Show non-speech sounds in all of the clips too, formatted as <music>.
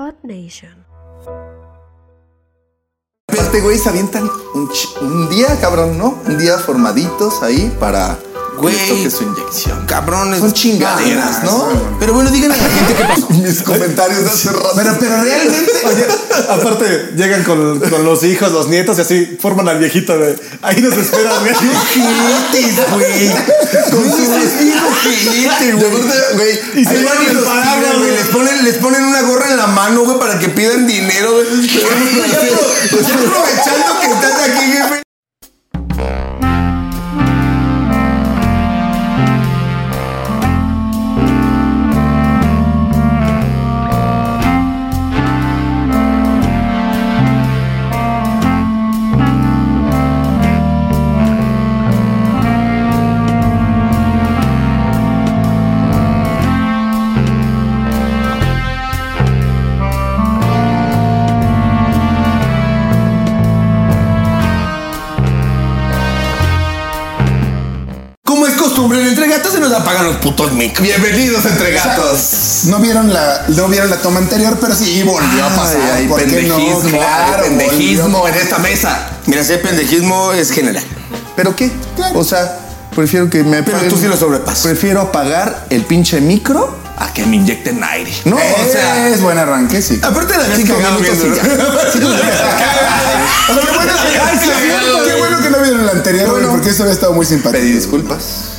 Odd Nation. Aparte, güey, se avientan un día, cabrón, ¿no? Un día formaditos ahí para Güey. que su inyección. Cabrones. Son chingaderas, ¿no? Pero bueno, díganle a la gente qué pasó. <laughs> Mis comentarios de hace rato. Pero, pero realmente. Oye, aparte, llegan con, con los hijos, los nietos y así forman al viejito, güey. Ahí nos esperan, <laughs> güey. Güey. Con sus bien ojete, güey. Y se van y los güey. Les ponen, les ponen una gorra en la mano, güey, para que pidan dinero, güey. <laughs> Aprovechando que estás aquí, jefe. Apagan los putos micros. Bienvenidos entre gatos. No vieron la, no vieron la toma anterior, pero sí volvió a pasar. Ay, hay ¿Por qué no? pendejismo, Claro, hay pendejismo volvió. en esta mesa. Mira, ese pendejismo es general. ¿Pero qué? O sea, prefiero que me Pero tú sí lo sobrepasas. Prefiero apagar el pinche micro a que me inyecten aire. No, o sea, es buen arranque, sí. Aparte de la cinco minutos y ya. O sea, qué bueno, qué bueno que no vieron el anterior, güey, Bueno. porque eso había estado muy simpático. Pedí disculpas.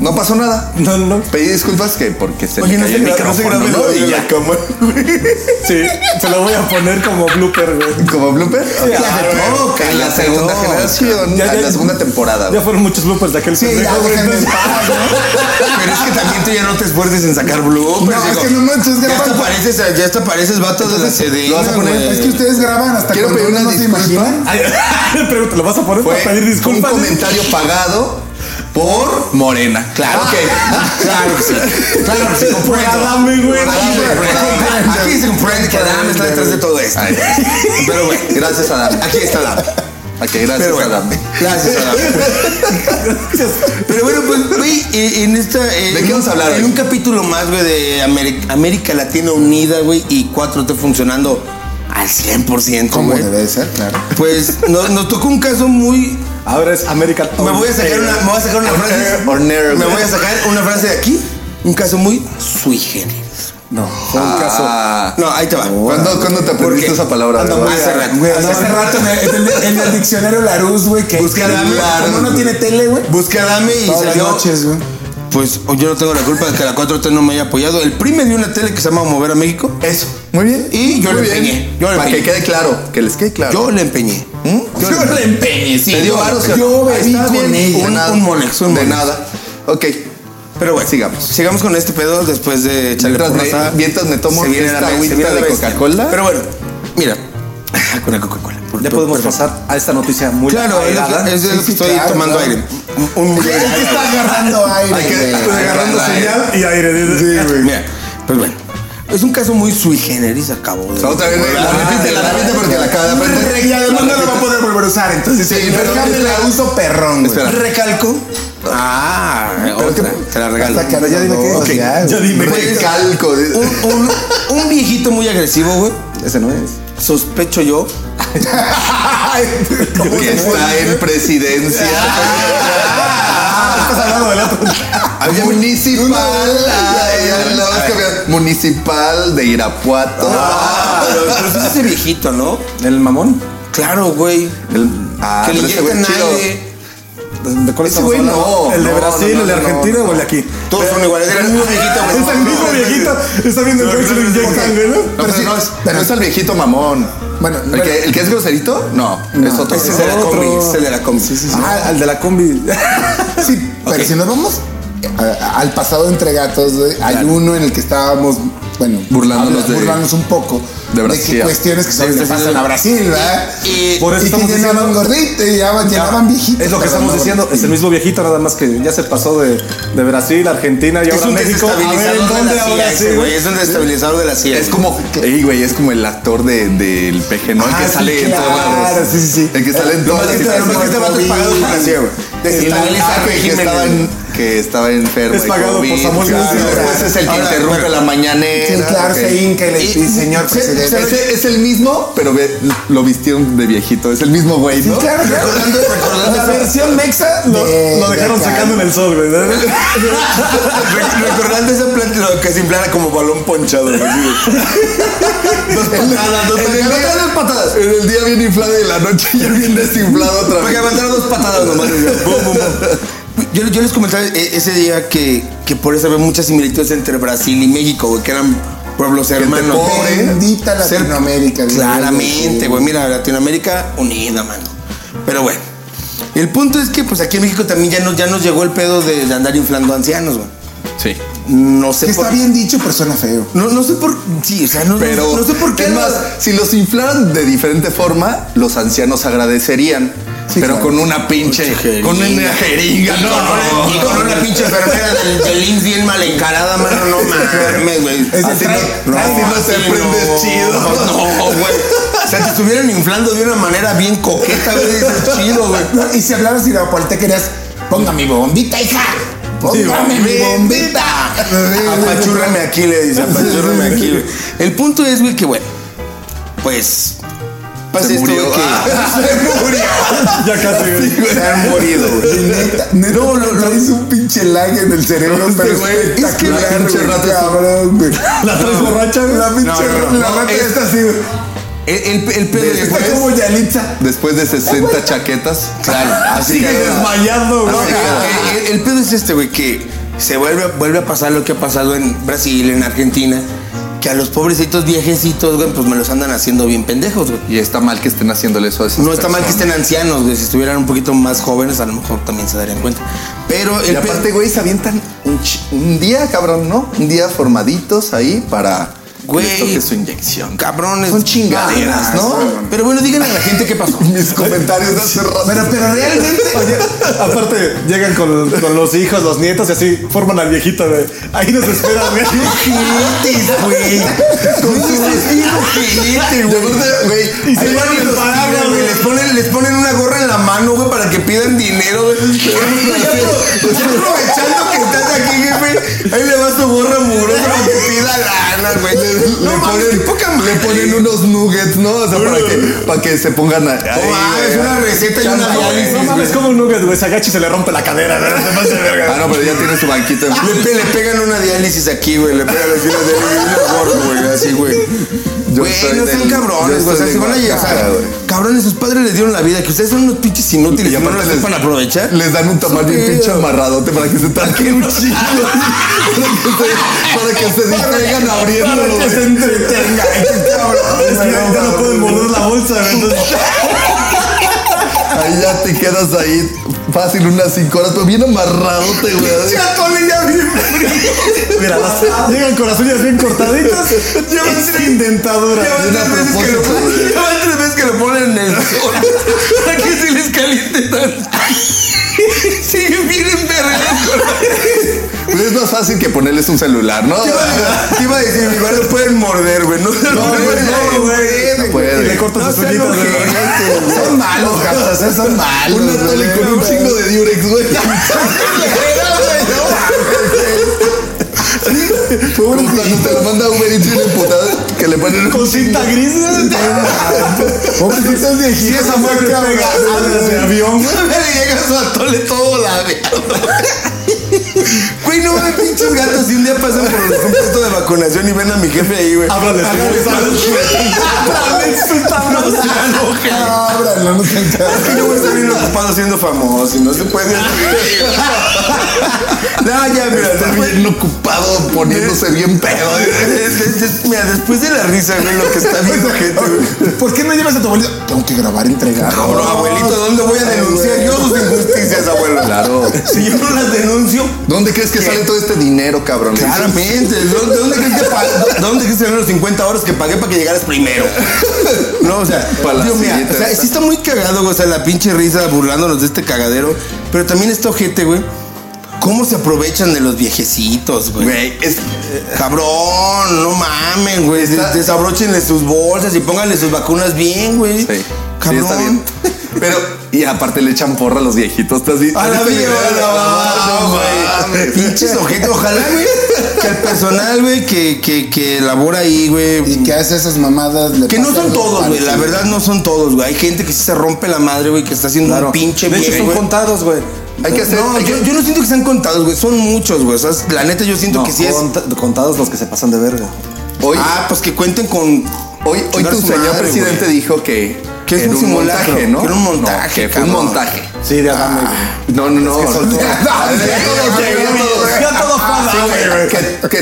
No pasó nada. No, no. Pedí disculpas que porque se Oye, me no cayó se el no micrófono, ¿no? el Y ya. cámara. Sí, se lo voy a poner como blooper, güey. ¿Como blooper? Claro, en la segunda no. generación, Ya, ya, en la segunda temporada. Ya güey. fueron muchos bloopers de aquel Sí, ya pendejo, güey. déjenme en entonces- paz, ¿no? Pero es que también tú ya no te esfuerces en sacar bloopers. No, es digo. que no manches, ya graban- hasta pareces, ya hasta pareces vato de la CD. ¿lo vas a poner? Es que ustedes graban hasta Quiero pedir uno una no se disculpa. imagina. Ay, <laughs> pregunta, ¿lo vas a poner para pedir un disculpas? comentario pagado por Morena. Claro que, claro que sí. Claro que sí, comprendo. Adame, güey. Aquí se comprende que Adam está detrás de todo esto. Pero bueno, Gracias, Adam. aquí está Adam. Ok, gracias, Pero bueno, Adam. gracias Adam. Pero bueno, pues, güey, en esta. eh, ¿De qué vamos a hablar En hoy? un capítulo más, güey, de América, América Latina Unida, güey, y 4T funcionando al 100%, Como güey. debe de ser, claro. Pues nos, nos tocó un caso muy. Ahora es American. Me voy a sacar una, me voy a sacar una frase. Me voy a sacar una frase de aquí. Un caso muy sui generis. No, fue un caso. Ah, No, ahí te va. ¿Cuándo, ¿cuándo te ¿Por aprendiste esa palabra? Muy hace rato. Güey, hace rato en el, en el- diccionario Larus, güey, que Busca que Adame. como no tiene tele, güey. Busqué a Dame y Todas las salió. noches, güey. Pues yo no tengo la culpa de que la 4T no me haya apoyado. El PRI me dio una tele que se llama Mover a México. Eso. Muy bien. Y yo Muy le bien. empeñé. Yo le Para que quede claro, que les quede claro. Yo le empeñé. Yo le empeñé, sí. ¿Te dio yo- varos? Yo bebí con ella. Un- nada. un Monex, un De nada. Ok. Pero bueno, Sigamos. Sigamos con este pedo después de echarle Mientras me- mientras me tomo Se viene esta la- agüita de. Coca-Cola. Pero bueno, mira. <laughs> Con la Coca-Cola. Ya podemos pasar a esta noticia muy Claro, es airada. de lo Sí, que sí, estoy claro, tomando claro. aire. Un, un- Está agarrando aire, Hay que- güey. Estoy Agarrando aire. señal y aire. dice. Mira, pues bueno. Es un caso muy sui generis, acabo de. Otra vez, la repite, la repite porque la acaba de aprender. Y además no lo va a poder volver a usar, entonces Sí, sí, pero- déjame la uso perrón, güey. Espera. Recalco. Ah, otra. Te la regalo. Hasta que ya dime qué es. Ya, Ya güey. dime. Recalco. Un, un, un viejito muy agresivo, güey. Ese no es. Sospecho yo. <laughs> Que está en presidencia. <laughs> Estás hablando del otro. <laughs> Municipal. Ay, la. Municipal de Irapuato. Ah, pero, pero es ese viejito, ¿no? ¿El mamón? Claro, güey. Ah, que le pero ese güey inyectan es chido. aire. ¿De cuál Ese estamos güey hablando? no, ¿El de no, Brasil, no, no, el de no, Argentina no. o el de aquí? Todos son iguales. Era el mismo viejito, <laughs> güey. Es el mismo viejito. Está viendo el güey se lo inyectan, güey, ¿no? No, pero no es, el viejito mamón. Bueno, ¿El bueno. que, el que es groserito? No, es otro. Ese es de la Otro. combi. Ese es de la combi. Ah, Al de la combi. <laughs> Sí, pero si nos vamos a- al pasado entre gatos, güey, hay uno en el que estábamos, bueno, Burlándonos de- burlándonos un poco de Brasil. que cuestiones que solo Sí, le sí, pasan sí. a Brasil, ¿verdad? Y- Por eso y que llenaban gordito y llenaban, llenaban viejitos. Es lo que estamos diciendo. Es el mismo viejito, nada más que ya se pasó de, de Brasil, Argentina y Es ahora un México. A ver, ¿en desestabilizador de dónde la CIA, ahora sí, güey. Es un desestabilizador de la CIA. Es como, Ey, güey, es como el actor de, del peje, ¿no? El Ah, que sí, sale en todos claro, sí, sí, sí. El que sale en todas las que este- que este vato es pagado por la CIA, güey. Güey. Que estaba enfermo. Es por Samuel claro, es el que Ahora, interrumpe la mañanera. Sí, claro, ok. se hinca y le Y- dice, señor se- presidente. Ese- es el mismo, pero ve- lo vistieron de viejito. Es el mismo güey, Sí, claro, la versión mexa Lo, de- lo dejaron de secando en el sol, güey. Re- Recordando planta lo que se inflara como balón ponchado. güey, Dos patadas, En el, día, dos patadas. en el día bien inflado y en la noche ya bien desinflado otra Porque vez. aguantaron dos patadas nomás. Yo, yo les comentaba e- ese día que, que por eso había muchas similitudes entre Brasil y México, güey, que eran pueblos hermanos. pobre. Bendita Latinoamérica. Claramente, güey. Mira, Latinoamérica unida, mano. Pero bueno. El punto es que, pues aquí en México también ya nos, ya nos llegó el pedo de, de andar inflando ancianos, güey. Sí. No sé Que por está bien dicho, pero suena feo. No, no sé por. Sí, o sea, no, Pero, no, no sé por qué. es más, si los inflaran de diferente forma, los ancianos agradecerían. Sí, pero claro. con una pinche. Jeringa. Con una jeringa, Y no. con una- Y con una pinche enfermera del, del IMSS bien mal encarada, mano, no <laughs> mames, güey. Es Así no, así no se no, chido. No, güey. O sea, te estuvieran inflando de una manera bien coqueta, güey. Dices, chido, güey. No, y si hablaras irapualte querías, ponga mi bombita, hija. Póngame mi bombita. Apachúrrame aquí, le dice, apachúrrame aquí, güey. El punto es, güey, que bueno, pues. Pasa Se esto, murió. que. Ah. <laughs> Se murió. Ya casi, güey. Se han morido, güey. Y neta, neta, No, no, no. traes un pinche lag en el cerebro, Este pero güey, es que la pinche güey, rata cabrón, güey. La traes borracha. La pinche No, no, no, la no, rata es- está así, güey. El, el, el pedo es, Está como Yalitza. Después de 60 chaquetas. Claro, así Sigue que. desmayando, güey. el, el- el pedo es este, güey, que se vuelve, vuelve a pasar lo que ha pasado en Brasil, en Argentina, que a los pobrecitos viejecitos, güey, pues me los andan haciendo bien pendejos, güey. Y está mal que estén haciéndole eso a esas No está mal que estén ancianos, güey. Si estuvieran un poquito más jóvenes, a lo mejor también se darían cuenta. Pero el Y aparte, güey, se avientan un día, cabrón, ¿no? Un día formaditos ahí para Güey. les toque su inyección. cabrones. Son chingaderas, ¿no? Pero bueno, díganle a la gente qué pasó. <laughs> Mis comentarios de hace rato. Pero, pero realmente. Oye, aparte, llegan con, con los hijos, los nietos y así forman al viejito, güey. Ahí nos esperan, <laughs> güey. Güey. Con sus ojetes, Y güey. Y se van van ponen, les ponen una gorra en la mano, güey, para que pidan dinero, güey. Aprovechando que estás aquí, jefe, ahí le va su gorra mugrosa para que pida lana, güey. le, No mames, ponen, poca le ponen unos nuggets, ¿no? O sea, para que, para que se pongan a, ahí, No mames, güey, una receta y una diálisis, No mames, como un nugget, güey. Se agacha y se le rompe la cadera, güey. Ah, no, pero ya tiene su banquito. Le, pe- le pegan una diálisis aquí, güey. Le pegan así una diálisis una gorra, güey. Así, güey. Güey, no sean cabrones, güey. O sea, de van a llegar. cabrones, sus padres les dieron la vida. Que ustedes son unos pinches inútiles y, no la sepan aprovechar. Les dan un tamal bien pinche amarradote para que se tarquen un chingo. para, que se, distraigan abriéndolo, Para que se güey. entretenga. Ay, qué cabrón. Es que ya no pueden morder la bolsa, güey. Ahí ya te quedas ahí fácil unas 5 horas, pero bien amarradote, güey. <laughs> mira, las- llegan con las uñas bien cortaditas. Llevan sin dentadura. Ya van Bien a tres veces que lo propósito, ponen. güey. Ya van tres veces que lo ponen en el sol. Para que se les caliente tanto. Siguen bien envergados Pues es más fácil que ponerles un celular, ¿no? Te iba a- decir, igual lo pueden morder, güey. No, no, No, güey, no, puede. Y le cortas No sus sean uñitas. Son malos, gatos, son malos. Un atole con un chingo de Durex, güey. <laughs> Como cuando te lo manda Uber Eats bien que le ponen Con cinta gris, Si esa madre pega de avión, güey. <laughs> Le llega su atole todo ladeado. <laughs> Güey, no mames, pinches gatos. Si un día pasan por un puesto de vacunación y ven a mi jefe ahí, güey. No se enojen. Ábralo, no te Es que yo voy a estar bien ocupado siendo famoso y no se puede. No, ya, mira, Está después, bien ocupado poniéndose bien pedo. des- des- mira, después de la risa, güey, lo que está <laughs> viendo gente. ¿Por qué no llevas a tu abuelito? Tengo que grabar entregado. Cabrón, abuelito, ¿dónde voy a denunciar yo sus injusticias, abuelo? Claro. Si yo no las denuncio, ¿Dónde crees que sale todo este dinero, cabrón? claramente. ¿De dónde, dónde crees que pa- ¿de dónde crees que salieron los 50 horas que pagué para que llegaras primero? <laughs> No, o sea, mira, siguiente o sea, sí está muy cagado, güey, o sea, la pinche risa burlándonos de este cagadero, pero también esta ojete, güey. ¿Cómo se aprovechan de los viejecitos, güey? Güey, es, Cabrón, no mamen, güey. Desabrochenle sus bolsas y pónganle sus vacunas bien, güey. Sí, sí, Cabrón. está bien. <laughs> Pero, y aparte le echan porra a los viejitos. ¿Estás vi- A la mames. Pinches ojetes. Ojalá, güey, que el personal, güey, que, que, que labora ahí, güey. Y que hace esas mamadas. le Que no son todos, güey. La verdad no son todos, güey. Hay gente que sí se rompe la madre, güey, que está haciendo un pinche De hecho, son güey. contados, güey. Hay que hacer. No, hay que- yo, yo no siento que sean contados, güey. Son muchos, güey. O sea, la neta yo siento No, que sí es. conta- contados los que se pasan de verga. Hoy, Ah, pues que cuenten con. hoy, hoy tu señor madre, presidente güey. dijo que. Que es un simulacro, montaje, ¿no? que era un montaje, No, que fue un montaje. Sí, de Adame, güey. No, no, no. <laughs> que Ah,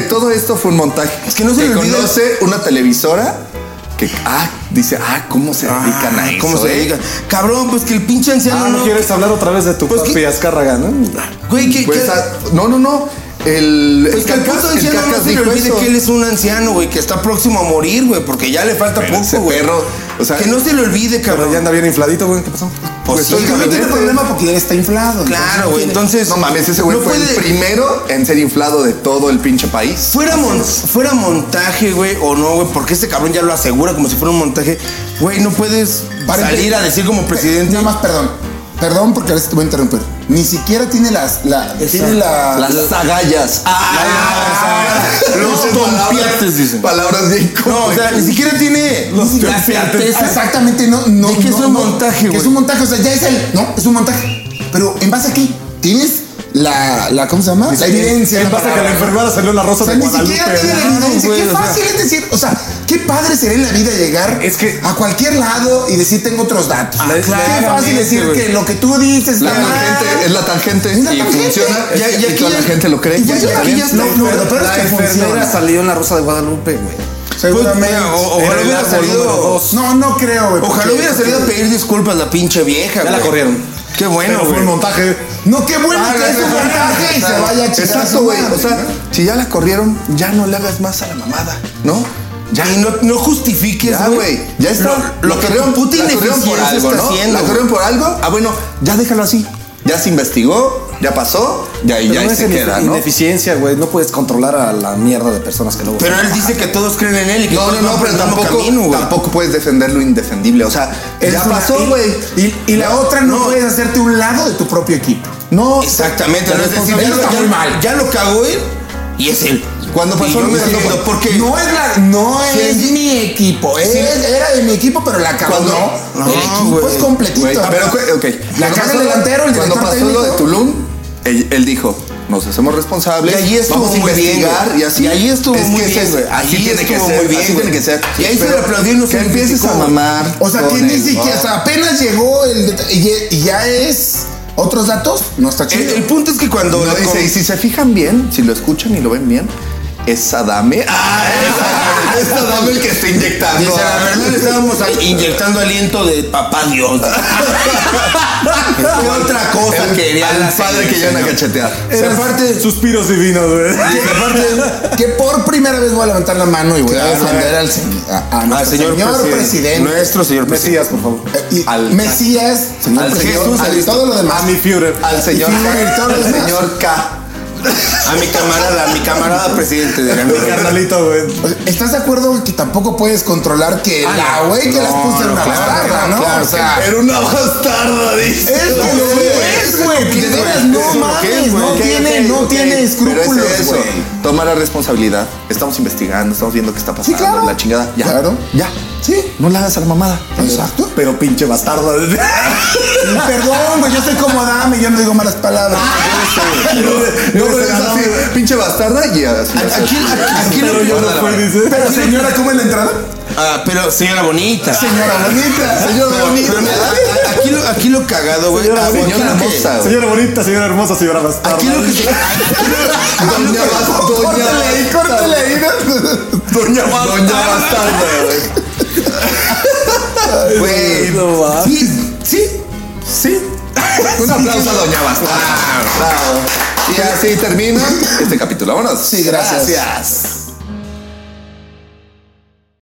todo- que, que esto fue un montaje. Es que no se le olvida- conoce una televisora que, ah, dice, ah, ¿cómo se dedican a Ah, eso? ¿Cómo se eh? diga? Cabrón, pues que el pinche anciano Ah, no no. quieres hablar otra vez de tu Pues papi que- Azcárraga, ¿no? Güey, que. Pues, que- ah, no, no, no. El, Pues el que el Cacas, puto el anciano no se le olvide que él es un anciano, güey, que está próximo a morir, güey, porque ya le falta Pero poco, güey. perro, o sea- que no se le olvide, Pero cabrón. ya anda bien infladito, güey. ¿Qué pasó? Pues sí, no cabrón. tiene problema porque ya está inflado. Claro, güey. Entonces. No mames, ese güey no fue el primero en ser inflado de todo el pinche país. Fuera, mon- fuera montaje, güey, o no, güey, porque este cabrón ya lo asegura como si fuera un montaje. Güey, no puedes salir a decir como presidente. Nada más, perdón. Perdón porque a veces te voy a interrumpir. Ni siquiera tiene las. La, tiene la. Las agallas. Ah, los tompiates, dicen. Palabras bien No, o sea, ni siquiera tiene Los certeza. Exactamente, no, no. De que es no, un no, montaje, Que güey. es un montaje, o sea, ya es el. No, es un montaje. Pero ¿en base a qué? Tienes la. la ¿Cómo se llama? La evidencia. ¿Qué la pasa que la enfermera salió en la rosa O sea, de ni Guadalupe? siquiera tiene la Claro, evidencia. güey, qué o sea. fácil es decir, o sea, qué padre sería en la vida llegar Es que- a cualquier lado y decir tengo otros datos. Ah, qué claramente, fácil decir güey. que lo que tú dices La está mal. tangente es la tangente Es la y tangente. funciona. Ya- ya y aquí toda la gente lo cree. ya- Ya, aquí ya está. No, no, lo peor es La que enfermera funciona. salió en la rosa de Guadalupe, güey. Pues, Seguramente. o- Era ojalá hubiera salido. No, no creo, güey. Ojalá hubiera salido a pedir disculpas la pinche vieja, Ya la corrieron. Qué bueno, Pero fue güey. un montaje. No, qué bueno Ah, que es un montaje y se vaya a Exacto, güey. O sea, si ya la corrieron, ya no le hagas más a la mamada, ¿no? Ya, y no, no justifiques, Ya, güey. Ya está. Lo, lo que corrieron- puta la corrieron por algo, está ¿no? haciendo. La corrieron por algo. Ah, bueno, ya déjalo así. Ya se investigó, ya pasó, ya, y ya no se queda, ¿no? ineficiencia, güey. No puedes controlar a la mierda de personas que luego. Pero él dice que todos creen en él y que No, no, no, pero tampoco, camino, tampoco puedes defender lo indefendible. O sea, Es ya pasó, güey. Y, y la otra no, No. puedes hacerte un lado de tu propio equipo. No, Exactamente, no es decir, ya, lo- ya- ya lo cagó él y es él. Cuando pasó mismo, defiendo, porque No es la, no Sí, es mi equipo. es- era de mi equipo, pero la cagó. No, el equipo es completito. Pero, cu- ok. La caga el delantero, el Cuando pasó lo de. Tulum, él, él dijo, nos hacemos responsables, Y ahí estuvo vamos muy bien, y así. Y ahí estuvo Es muy bien, güey. Así tiene que ser, muy bien, así tiene que ser. Y ahí se le aplaudió y Que empieces a mamar. O sea, que ni el- siquiera, apenas llegó el y ya- es otros datos, no está El, chido. el punto es que cuando. No, dice, y si se fijan bien, si lo escuchan y lo ven bien, es Adame. Ah, es, es Adame el que está inyectando. Dice, la verdad le estábamos ahí inyectando aliento de papá Dios. <laughs> ¿Qué otra cosa el, quería al padre que llegan a cachetear. Y aparte, Suspiros divinos, güey. que por primera vez voy a levantar la mano y voy a defender al, a, a nuestro al señor, presidente. presidente. Nuestro señor presidente. Mesías, por favor. Eh, y Al- Mesías, señor al presidente, Jesús, al- todo lo demás. A mi Führer. Al señor Y Führer y todo lo K. Al señor K. A mi camarada, a mi camarada presidente de la Mi carnalito, güey. ¿Estás de acuerdo que tampoco puedes controlar que Ah, la güey que las No, puso era no, una claro, bastarda, ¿no? claro, o sea, Era una bastarda, dice. es que. Que de veras no mames, no tiene, no tiene escrúpulos, güey. Toma la responsabilidad. Estamos investigando, estamos viendo qué está pasando. claro. La chingada. Ya. Claro. Ya. Sí. No la hagas a la mamada. Exacto. Pero pinche bastardo. <laughs> Perdón, güey, yo soy como Dame, yo no digo malas palabras. <laughs> No, pero es así, pinche bastarda y así. Aquí, yo no dice. Pero señora, ¿cómo es la entrada? Ah, pero señora bonita. Señora bonita. Señora bonita. Aquí, lo, cagado, güey. Señora ah, bonita. aquí Señora lo que- hermosa. güey. Señora bonita, señora hermosa, señora bastarda. Aquí lo que se. aquí lo- Doña Bas- Doña Córtale ahí, córtale ahí. ¿no? Doña Doña bastarda, güey. Güey. No va. Sí, sí, sí. Un aplauso a Doña Bastarda. Bravo. Y así termina este capítulo. Vámonos. Sí, gracias. Gracias.